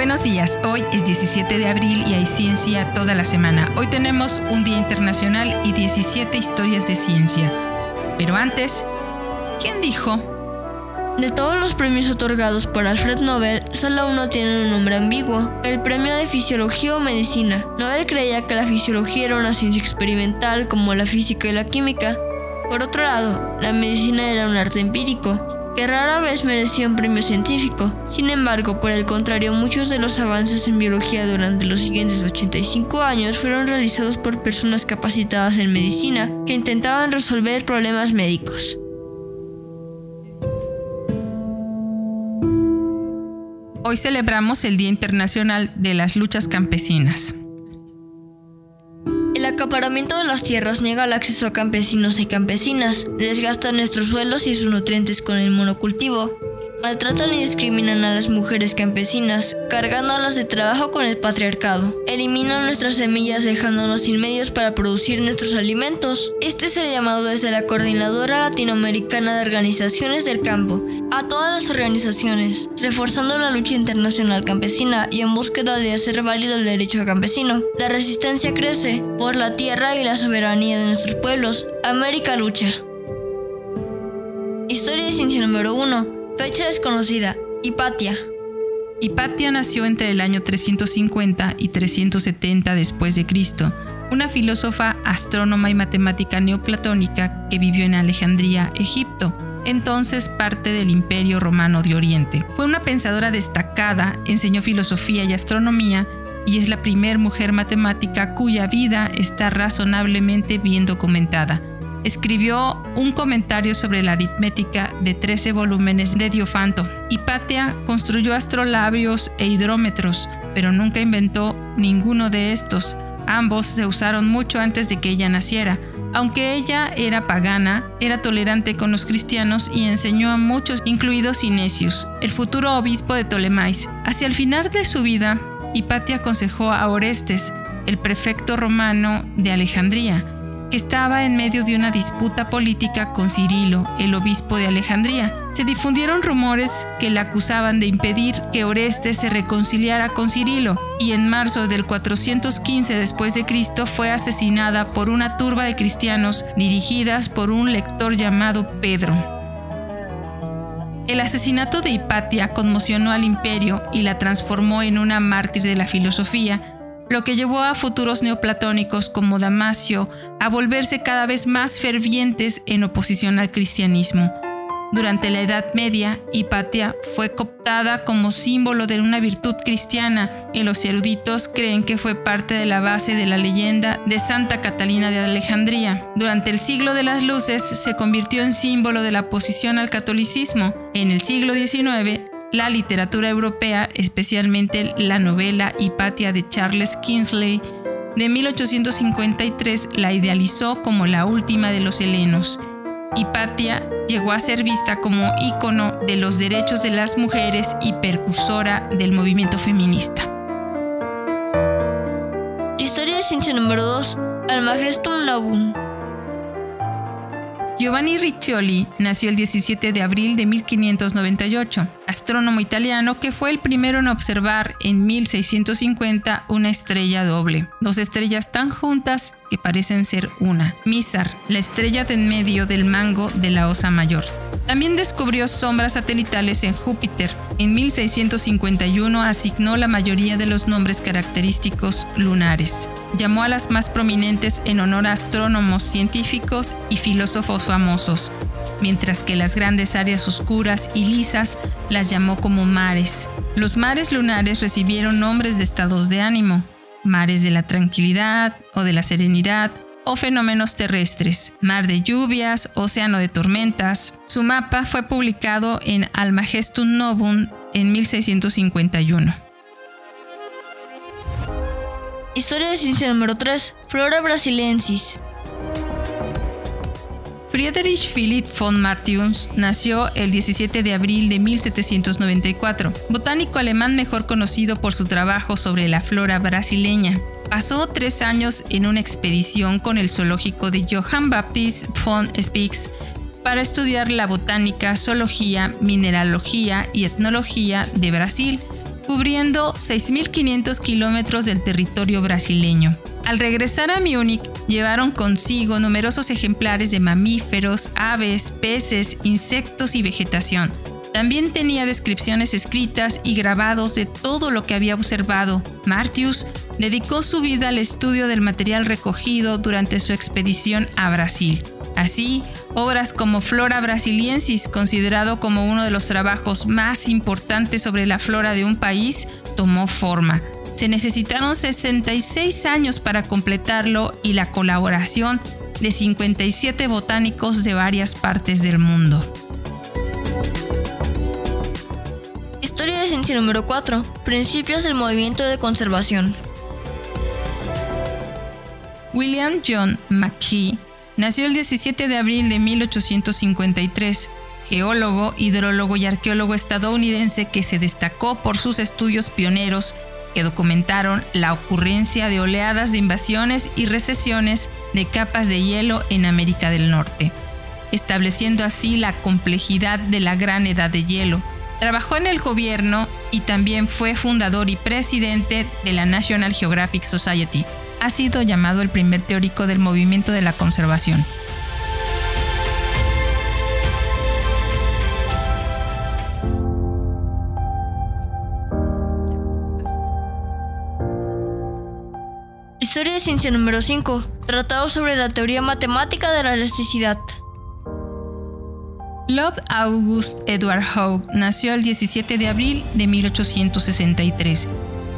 Buenos días, hoy es 17 de abril y hay ciencia toda la semana. Hoy tenemos un día internacional y 17 historias de ciencia. Pero antes, ¿quién dijo? De todos los premios otorgados por Alfred Nobel, solo uno tiene un nombre ambiguo, el premio de fisiología o medicina. Nobel creía que la fisiología era una ciencia experimental como la física y la química. Por otro lado, la medicina era un arte empírico, que rara vez merecía un premio científico. Sin embargo, por el contrario, muchos de los avances en biología durante los siguientes 85 años fueron realizados por personas capacitadas en medicina que intentaban resolver problemas médicos. Hoy celebramos el Día Internacional de las Luchas Campesinas. Acaparamiento de las tierras niega el acceso a campesinos y campesinas, desgasta nuestros suelos y sus nutrientes con el monocultivo, Maltratan y discriminan a las mujeres campesinas, cargándolas de trabajo con el patriarcado. Eliminan nuestras semillas dejándonos sin medios para producir nuestros alimentos. Este es el llamado desde la Coordinadora Latinoamericana de Organizaciones del Campo a todas las organizaciones, reforzando la lucha internacional campesina y en búsqueda de hacer válido el derecho campesino. La resistencia crece por la tierra y la soberanía de nuestros pueblos. América lucha. Historia de ciencia número 1. Fecha desconocida. Hipatia. Hipatia nació entre el año 350 y 370 después de Cristo, una filósofa, astrónoma y matemática neoplatónica que vivió en Alejandría, Egipto, entonces parte del Imperio Romano de Oriente. Fue una pensadora destacada, enseñó filosofía y astronomía y es la primer mujer matemática cuya vida está razonablemente bien documentada escribió un comentario sobre la aritmética de 13 volúmenes de Diofanto. Hipatia construyó astrolabios e hidrómetros, pero nunca inventó ninguno de estos. Ambos se usaron mucho antes de que ella naciera. Aunque ella era pagana, era tolerante con los cristianos y enseñó a muchos, incluidos Cinesius, el futuro obispo de Ptolemais. Hacia el final de su vida, Hipatia aconsejó a Orestes, el prefecto romano de Alejandría, que estaba en medio de una disputa política con Cirilo, el obispo de Alejandría. Se difundieron rumores que le acusaban de impedir que Orestes se reconciliara con Cirilo, y en marzo del 415 después de Cristo fue asesinada por una turba de cristianos dirigidas por un lector llamado Pedro. El asesinato de Hipatia conmocionó al imperio y la transformó en una mártir de la filosofía, lo que llevó a futuros neoplatónicos como Damasio a volverse cada vez más fervientes en oposición al cristianismo. Durante la Edad Media, Hipatia fue cooptada como símbolo de una virtud cristiana y los eruditos creen que fue parte de la base de la leyenda de Santa Catalina de Alejandría. Durante el siglo de las luces se convirtió en símbolo de la oposición al catolicismo. En el siglo XIX, la literatura europea, especialmente la novela Hipatia de Charles Kingsley de 1853, la idealizó como la última de los helenos. Hipatia llegó a ser vista como ícono de los derechos de las mujeres y precursora del movimiento feminista. Historia de ciencia número 2. Almagestum labum. Giovanni Riccioli nació el 17 de abril de 1598, astrónomo italiano que fue el primero en observar en 1650 una estrella doble, dos estrellas tan juntas que parecen ser una, Mizar, la estrella de en medio del mango de la Osa Mayor. También descubrió sombras satelitales en Júpiter. En 1651 asignó la mayoría de los nombres característicos lunares. Llamó a las más prominentes en honor a astrónomos, científicos y filósofos famosos, mientras que las grandes áreas oscuras y lisas las llamó como mares. Los mares lunares recibieron nombres de estados de ánimo, mares de la tranquilidad o de la serenidad, o fenómenos terrestres, mar de lluvias, océano de tormentas. Su mapa fue publicado en Almagestum Novum en 1651. Historia de ciencia número 3. Flora brasilensis. Friedrich Philipp von Martius nació el 17 de abril de 1794, botánico alemán mejor conocido por su trabajo sobre la flora brasileña. Pasó tres años en una expedición con el zoológico de Johann Baptist von Spix para estudiar la botánica, zoología, mineralogía y etnología de Brasil, cubriendo 6.500 kilómetros del territorio brasileño. Al regresar a Múnich, llevaron consigo numerosos ejemplares de mamíferos, aves, peces, insectos y vegetación. También tenía descripciones escritas y grabados de todo lo que había observado. Martius dedicó su vida al estudio del material recogido durante su expedición a Brasil. Así, obras como Flora Brasiliensis, considerado como uno de los trabajos más importantes sobre la flora de un país, tomó forma. Se necesitaron 66 años para completarlo y la colaboración de 57 botánicos de varias partes del mundo. Historia de ciencia número 4. Principios del movimiento de conservación. William John McKee Nació el 17 de abril de 1853, geólogo, hidrólogo y arqueólogo estadounidense que se destacó por sus estudios pioneros que documentaron la ocurrencia de oleadas de invasiones y recesiones de capas de hielo en América del Norte, estableciendo así la complejidad de la gran edad de hielo. Trabajó en el gobierno y también fue fundador y presidente de la National Geographic Society, ha sido llamado el primer teórico del movimiento de la conservación. Historia de ciencia número 5. Tratado sobre la teoría matemática de la elasticidad. Love August Edward Hogg nació el 17 de abril de 1863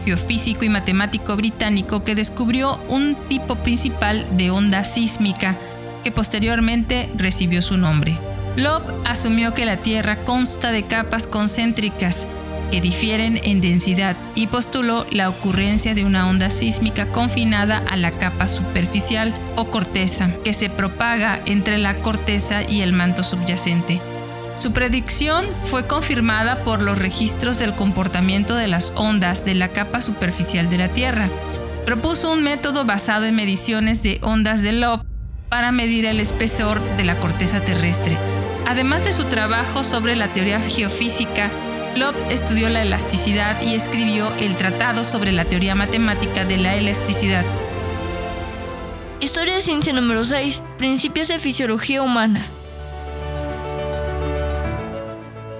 geofísico y matemático británico que descubrió un tipo principal de onda sísmica que posteriormente recibió su nombre. Loeb asumió que la Tierra consta de capas concéntricas que difieren en densidad y postuló la ocurrencia de una onda sísmica confinada a la capa superficial o corteza, que se propaga entre la corteza y el manto subyacente. Su predicción fue confirmada por los registros del comportamiento de las ondas de la capa superficial de la Tierra. Propuso un método basado en mediciones de ondas de Loeb para medir el espesor de la corteza terrestre. Además de su trabajo sobre la teoría geofísica, Loeb estudió la elasticidad y escribió el Tratado sobre la teoría matemática de la elasticidad. Historia de ciencia número 6. Principios de fisiología humana.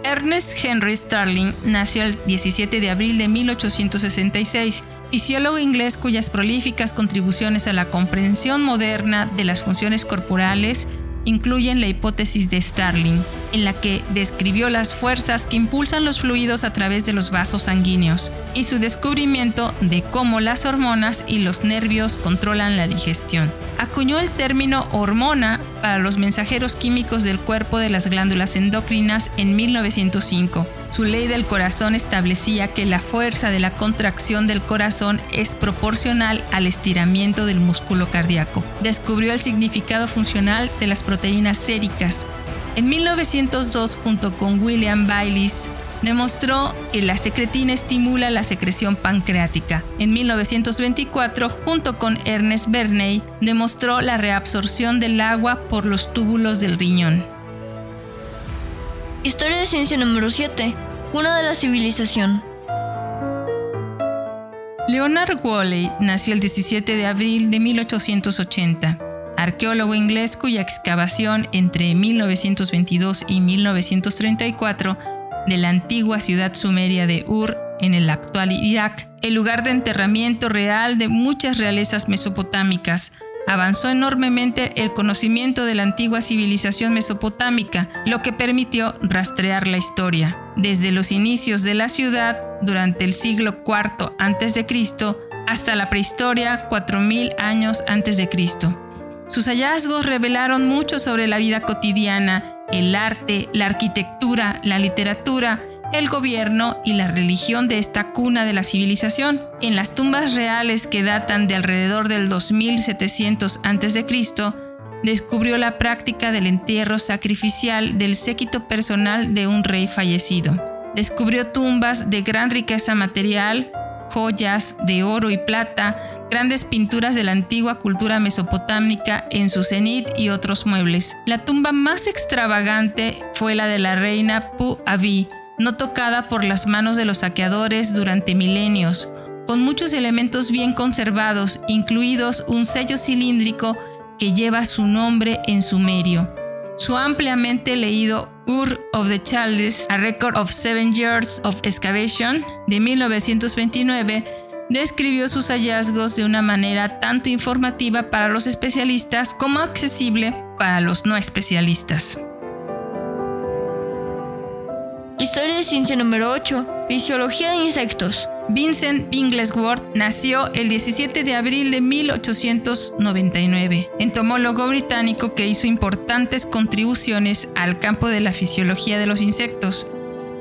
Ernest Henry Starling nació el 17 de abril de 1866, fisiólogo inglés cuyas prolíficas contribuciones a la comprensión moderna de las funciones corporales incluyen la hipótesis de Starling, en la que describió las fuerzas que impulsan los fluidos a través de los vasos sanguíneos, y su descubrimiento de cómo las hormonas y los nervios controlan la digestión. Acuñó el término hormona para los mensajeros químicos del cuerpo de las glándulas endocrinas en 1905. Su ley del corazón establecía que la fuerza de la contracción del corazón es proporcional al estiramiento del músculo cardíaco. Descubrió el significado funcional de las proteínas séricas. En 1902, junto con William Bayliss, demostró que la secretina estimula la secreción pancreática. En 1924, junto con Ernest Bernay, demostró la reabsorción del agua por los túbulos del riñón. Historia de ciencia número 7. Una de la civilización. Leonard Woolley nació el 17 de abril de 1880, arqueólogo inglés cuya excavación entre 1922 y 1934 de la antigua ciudad sumeria de Ur en el actual Irak, el lugar de enterramiento real de muchas realezas mesopotámicas. Avanzó enormemente el conocimiento de la antigua civilización mesopotámica, lo que permitió rastrear la historia. Desde los inicios de la ciudad, durante el siglo IV a.C., hasta la prehistoria 4000 años antes de Cristo. Sus hallazgos revelaron mucho sobre la vida cotidiana, el arte, la arquitectura, la literatura, el gobierno y la religión de esta cuna de la civilización. En las tumbas reales que datan de alrededor del 2700 a.C., descubrió la práctica del entierro sacrificial del séquito personal de un rey fallecido. Descubrió tumbas de gran riqueza material, joyas de oro y plata, grandes pinturas de la antigua cultura mesopotámica en su cenit y otros muebles. La tumba más extravagante fue la de la reina Pu Avi, no tocada por las manos de los saqueadores durante milenios, con muchos elementos bien conservados, incluidos un sello cilíndrico que lleva su nombre en sumerio. Su ampliamente leído Ur of the Chaldees, A Record of Seven Years of Excavation, de 1929, describió sus hallazgos de una manera tanto informativa para los especialistas como accesible para los no especialistas. Historia de ciencia número 8. Fisiología de insectos. Vincent Binglesworth nació el 17 de abril de 1899, entomólogo británico que hizo importantes contribuciones al campo de la fisiología de los insectos.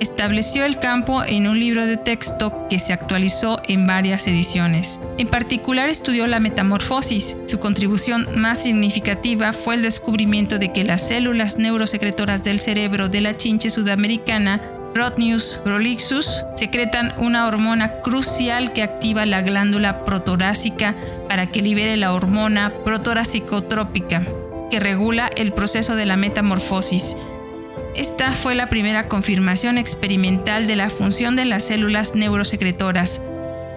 Estableció el campo en un libro de texto que se actualizó en varias ediciones. En particular estudió la metamorfosis. Su contribución más significativa fue el descubrimiento de que las células neurosecretoras del cerebro de la chinche sudamericana Rotnius prolixus secretan una hormona crucial que activa la glándula protorácica para que libere la hormona protoracicotrópica, que regula el proceso de la metamorfosis. Esta fue la primera confirmación experimental de la función de las células neurosecretoras.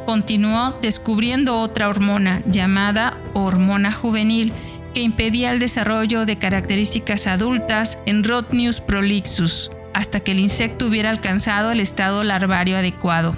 Continuó descubriendo otra hormona llamada hormona juvenil que impedía el desarrollo de características adultas en Rotnius prolixus hasta que el insecto hubiera alcanzado el estado larvario adecuado.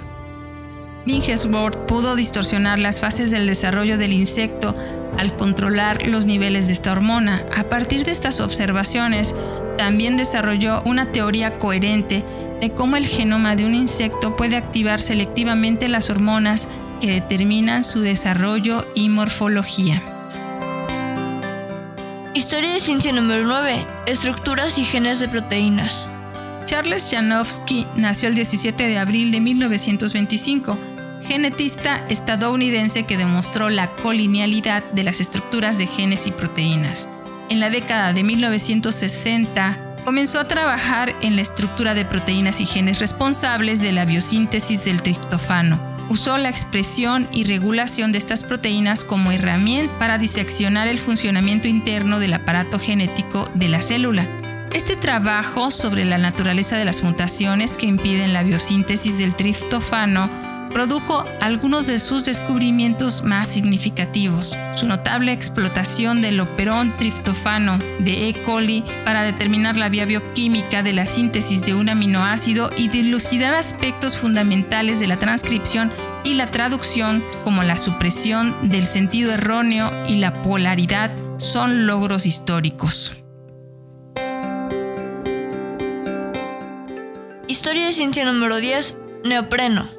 Bingesworth pudo distorsionar las fases del desarrollo del insecto al controlar los niveles de esta hormona. A partir de estas observaciones, también desarrolló una teoría coherente de cómo el genoma de un insecto puede activar selectivamente las hormonas que determinan su desarrollo y morfología. Historia de ciencia número 9. Estructuras y genes de proteínas. Charles Janowski nació el 17 de abril de 1925, genetista estadounidense que demostró la colinealidad de las estructuras de genes y proteínas. En la década de 1960, comenzó a trabajar en la estructura de proteínas y genes responsables de la biosíntesis del triptofano. Usó la expresión y regulación de estas proteínas como herramienta para diseccionar el funcionamiento interno del aparato genético de la célula este trabajo sobre la naturaleza de las mutaciones que impiden la biosíntesis del triptofano produjo algunos de sus descubrimientos más significativos. Su notable explotación del operón triptofano de E. coli para determinar la vía bioquímica de la síntesis de un aminoácido y dilucidar aspectos fundamentales de la transcripción y la traducción como la supresión del sentido erróneo y la polaridad son logros históricos. Historia de ciencia número 10. Neopreno.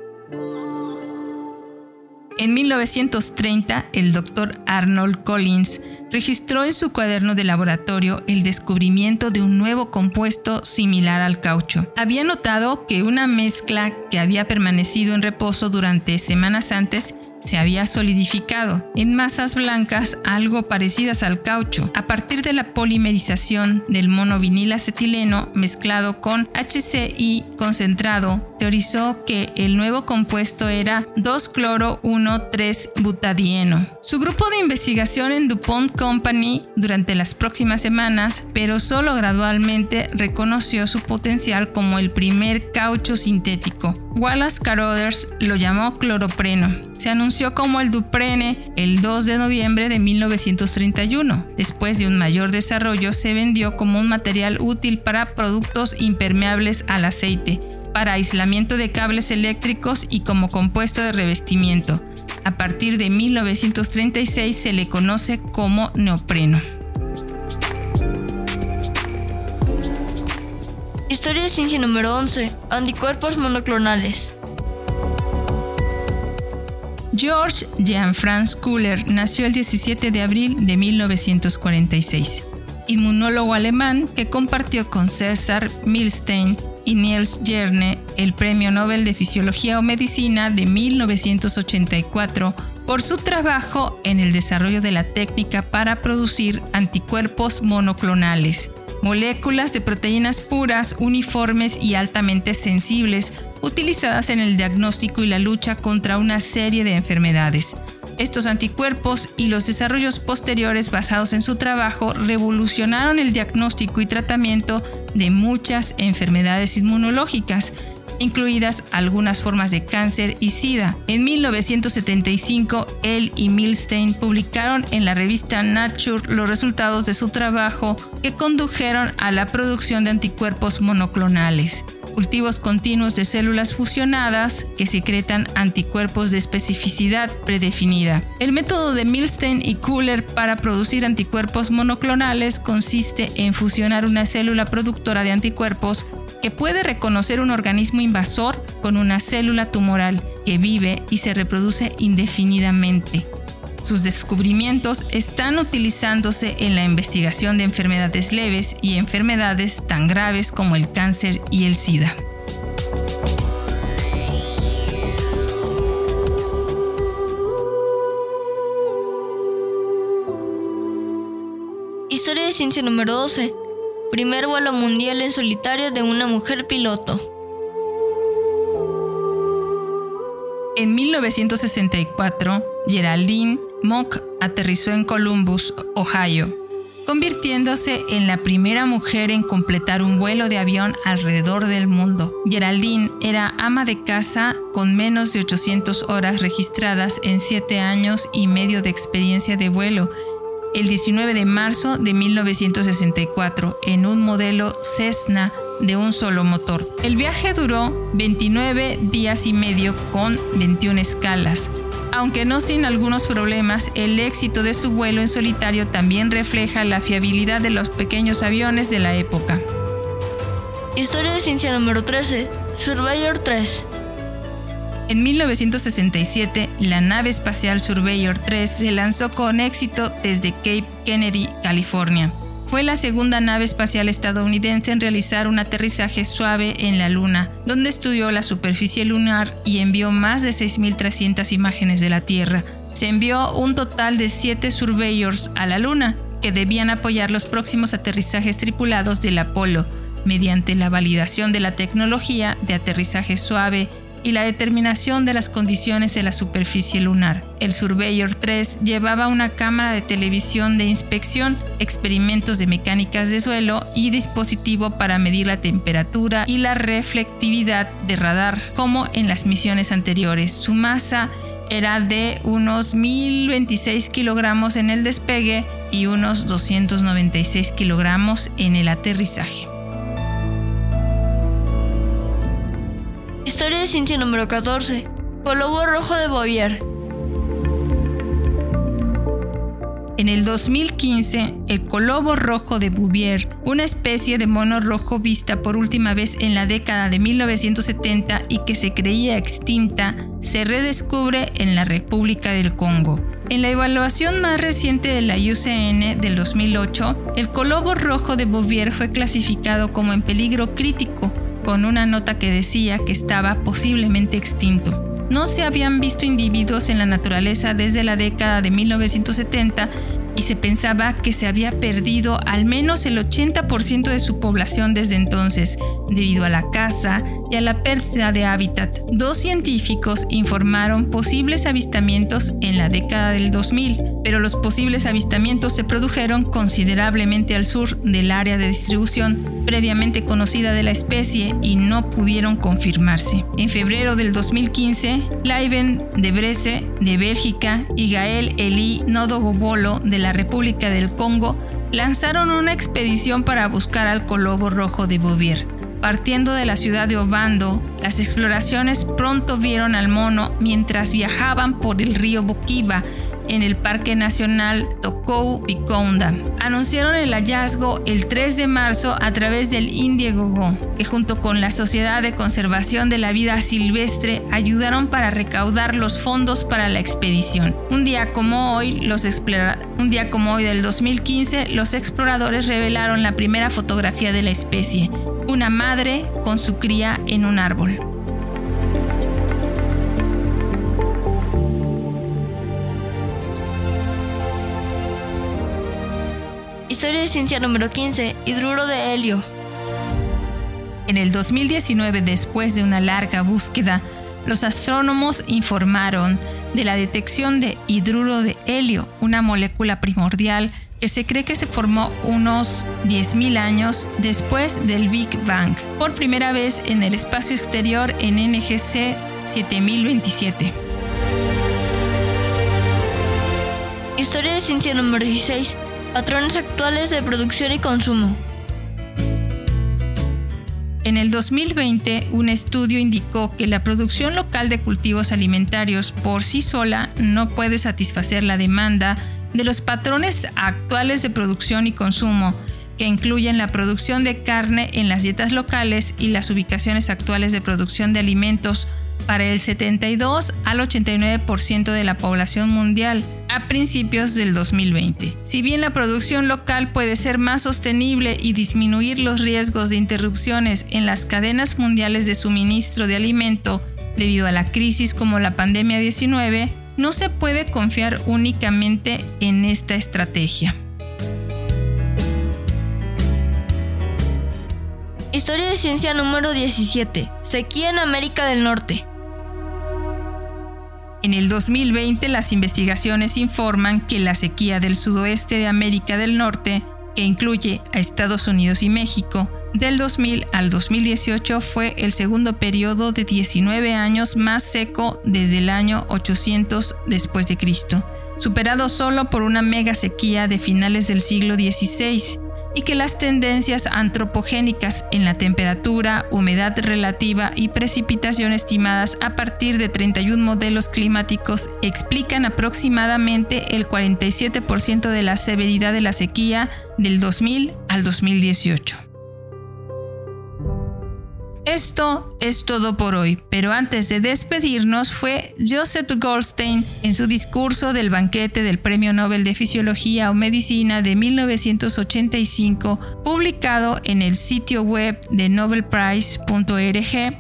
En 1930, el doctor Arnold Collins registró en su cuaderno de laboratorio el descubrimiento de un nuevo compuesto similar al caucho. Había notado que una mezcla que había permanecido en reposo durante semanas antes se había solidificado en masas blancas algo parecidas al caucho a partir de la polimerización del monovinil acetileno mezclado con HCI concentrado. Teorizó que el nuevo compuesto era 2-cloro-1,3-butadieno. Su grupo de investigación en DuPont Company durante las próximas semanas, pero solo gradualmente reconoció su potencial como el primer caucho sintético. Wallace Carothers lo llamó cloropreno. Se anunció como el Duprene el 2 de noviembre de 1931. Después de un mayor desarrollo, se vendió como un material útil para productos impermeables al aceite, para aislamiento de cables eléctricos y como compuesto de revestimiento. A partir de 1936 se le conoce como neopreno. Historia de ciencia número 11. Anticuerpos monoclonales. George Jean-Franz Kuller nació el 17 de abril de 1946, inmunólogo alemán que compartió con César Milstein y Niels Jerne el Premio Nobel de Fisiología o Medicina de 1984 por su trabajo en el desarrollo de la técnica para producir anticuerpos monoclonales moléculas de proteínas puras, uniformes y altamente sensibles, utilizadas en el diagnóstico y la lucha contra una serie de enfermedades. Estos anticuerpos y los desarrollos posteriores basados en su trabajo revolucionaron el diagnóstico y tratamiento de muchas enfermedades inmunológicas, incluidas algunas formas de cáncer y SIDA. En 1975, él y Milstein publicaron en la revista Nature los resultados de su trabajo que condujeron a la producción de anticuerpos monoclonales cultivos continuos de células fusionadas que secretan anticuerpos de especificidad predefinida. El método de Milstein y Kuller para producir anticuerpos monoclonales consiste en fusionar una célula productora de anticuerpos que puede reconocer un organismo invasor con una célula tumoral que vive y se reproduce indefinidamente. Sus descubrimientos están utilizándose en la investigación de enfermedades leves y enfermedades tan graves como el cáncer y el SIDA. Historia de ciencia número 12. Primer vuelo mundial en solitario de una mujer piloto. En 1964, Geraldine Mock aterrizó en Columbus, Ohio, convirtiéndose en la primera mujer en completar un vuelo de avión alrededor del mundo. Geraldine era ama de casa con menos de 800 horas registradas en 7 años y medio de experiencia de vuelo el 19 de marzo de 1964 en un modelo Cessna de un solo motor. El viaje duró 29 días y medio con 21 escalas. Aunque no sin algunos problemas, el éxito de su vuelo en solitario también refleja la fiabilidad de los pequeños aviones de la época. Historia de ciencia número 13. Surveyor 3. En 1967, la nave espacial Surveyor 3 se lanzó con éxito desde Cape Kennedy, California. Fue la segunda nave espacial estadounidense en realizar un aterrizaje suave en la Luna, donde estudió la superficie lunar y envió más de 6.300 imágenes de la Tierra. Se envió un total de 7 Surveyors a la Luna, que debían apoyar los próximos aterrizajes tripulados del Apolo, mediante la validación de la tecnología de aterrizaje suave y la determinación de las condiciones de la superficie lunar. El Surveyor 3 llevaba una cámara de televisión de inspección, experimentos de mecánicas de suelo y dispositivo para medir la temperatura y la reflectividad de radar, como en las misiones anteriores. Su masa era de unos 1026 kilogramos en el despegue y unos 296 kilogramos en el aterrizaje. Historia de ciencia número 14. Colobo rojo de Bouvier. En el 2015, el colobo rojo de Bouvier, una especie de mono rojo vista por última vez en la década de 1970 y que se creía extinta, se redescubre en la República del Congo. En la evaluación más reciente de la UCN del 2008, el colobo rojo de Bouvier fue clasificado como en peligro crítico con una nota que decía que estaba posiblemente extinto. No se habían visto individuos en la naturaleza desde la década de 1970 y se pensaba que se había perdido al menos el 80% de su población desde entonces, debido a la caza y a la pérdida de hábitat. Dos científicos informaron posibles avistamientos en la década del 2000, pero los posibles avistamientos se produjeron considerablemente al sur del área de distribución previamente conocida de la especie y no pudieron confirmarse. En febrero del 2015, Leiven de Bresse de Bélgica y Gael Eli Nodogobolo de la República del Congo lanzaron una expedición para buscar al colobo rojo de Bouvier. Partiendo de la ciudad de Obando, las exploraciones pronto vieron al mono mientras viajaban por el río Bokiva en el Parque Nacional Tokou Pikonda. Anunciaron el hallazgo el 3 de marzo a través del Indiegogo, que junto con la Sociedad de Conservación de la Vida Silvestre ayudaron para recaudar los fondos para la expedición. Un día como hoy, los un día como hoy del 2015, los exploradores revelaron la primera fotografía de la especie, una madre con su cría en un árbol. Historia de ciencia número 15. Hidruro de helio. En el 2019, después de una larga búsqueda, los astrónomos informaron de la detección de hidruro de helio, una molécula primordial que se cree que se formó unos 10.000 años después del Big Bang, por primera vez en el espacio exterior en NGC 7027. Historia de ciencia número 16. Patrones actuales de producción y consumo. En el 2020, un estudio indicó que la producción local de cultivos alimentarios por sí sola no puede satisfacer la demanda de los patrones actuales de producción y consumo, que incluyen la producción de carne en las dietas locales y las ubicaciones actuales de producción de alimentos para el 72 al 89% de la población mundial a principios del 2020. Si bien la producción local puede ser más sostenible y disminuir los riesgos de interrupciones en las cadenas mundiales de suministro de alimento debido a la crisis como la pandemia 19, no se puede confiar únicamente en esta estrategia. Historia de ciencia número 17. Sequía en América del Norte. En el 2020 las investigaciones informan que la sequía del sudoeste de América del Norte, que incluye a Estados Unidos y México, del 2000 al 2018 fue el segundo periodo de 19 años más seco desde el año 800 después de Cristo, superado solo por una mega sequía de finales del siglo XVI y que las tendencias antropogénicas en la temperatura, humedad relativa y precipitación estimadas a partir de 31 modelos climáticos explican aproximadamente el 47% de la severidad de la sequía del 2000 al 2018. Esto es todo por hoy, pero antes de despedirnos fue Joseph Goldstein en su discurso del banquete del Premio Nobel de Fisiología o Medicina de 1985, publicado en el sitio web de nobelprize.org,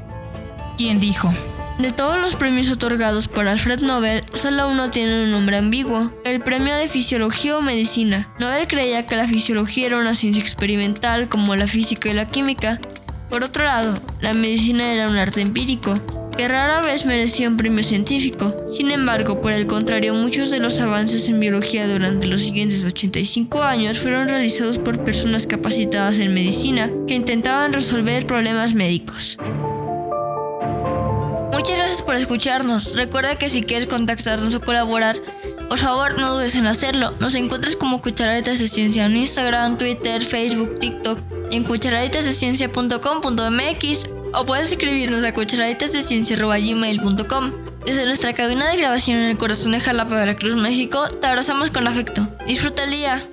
quien dijo, de todos los premios otorgados por Alfred Nobel, solo uno tiene un nombre ambiguo, el premio de fisiología o medicina. Nobel creía que la fisiología era una ciencia experimental como la física y la química, por otro lado, la medicina era un arte empírico, que rara vez merecía un premio científico. Sin embargo, por el contrario, muchos de los avances en biología durante los siguientes 85 años fueron realizados por personas capacitadas en medicina que intentaban resolver problemas médicos. Muchas gracias por escucharnos. Recuerda que si quieres contactarnos o colaborar, por favor no dudes en hacerlo. Nos encuentras como Cucharaditas de Ciencia en Instagram, Twitter, Facebook, TikTok en cucharaditasdeciencia.com.mx o puedes escribirnos a cucharaditasdeciencia.gmail.com. Desde nuestra cabina de grabación en el corazón de Jalapa, Veracruz, México, te abrazamos con afecto. Disfruta el día.